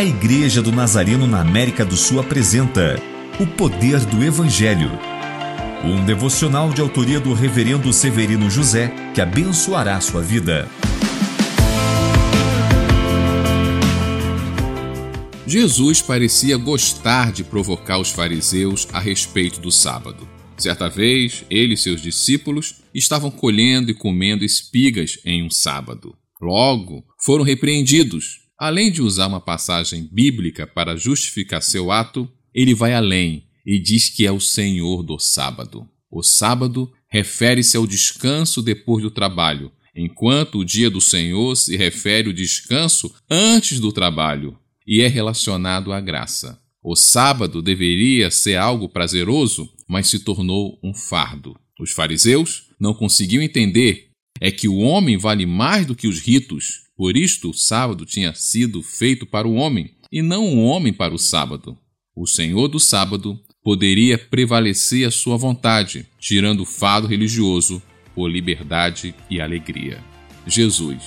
A Igreja do Nazareno na América do Sul apresenta O Poder do Evangelho. Um devocional de autoria do Reverendo Severino José que abençoará sua vida. Jesus parecia gostar de provocar os fariseus a respeito do sábado. Certa vez, ele e seus discípulos estavam colhendo e comendo espigas em um sábado. Logo, foram repreendidos. Além de usar uma passagem bíblica para justificar seu ato, ele vai além e diz que é o Senhor do sábado. O sábado refere-se ao descanso depois do trabalho, enquanto o dia do Senhor se refere ao descanso antes do trabalho e é relacionado à graça. O sábado deveria ser algo prazeroso, mas se tornou um fardo. Os fariseus não conseguiam entender é que o homem vale mais do que os ritos. Por isto, o sábado tinha sido feito para o homem e não o homem para o sábado. O Senhor do sábado poderia prevalecer a sua vontade, tirando o fado religioso por liberdade e alegria. Jesus,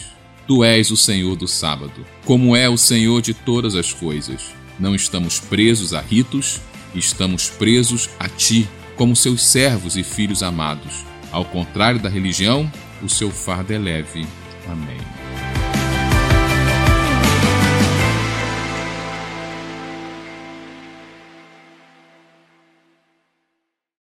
tu és o Senhor do sábado, como é o Senhor de todas as coisas. Não estamos presos a ritos, estamos presos a Ti, como seus servos e filhos amados. Ao contrário da religião, o seu fardo é leve. Amém.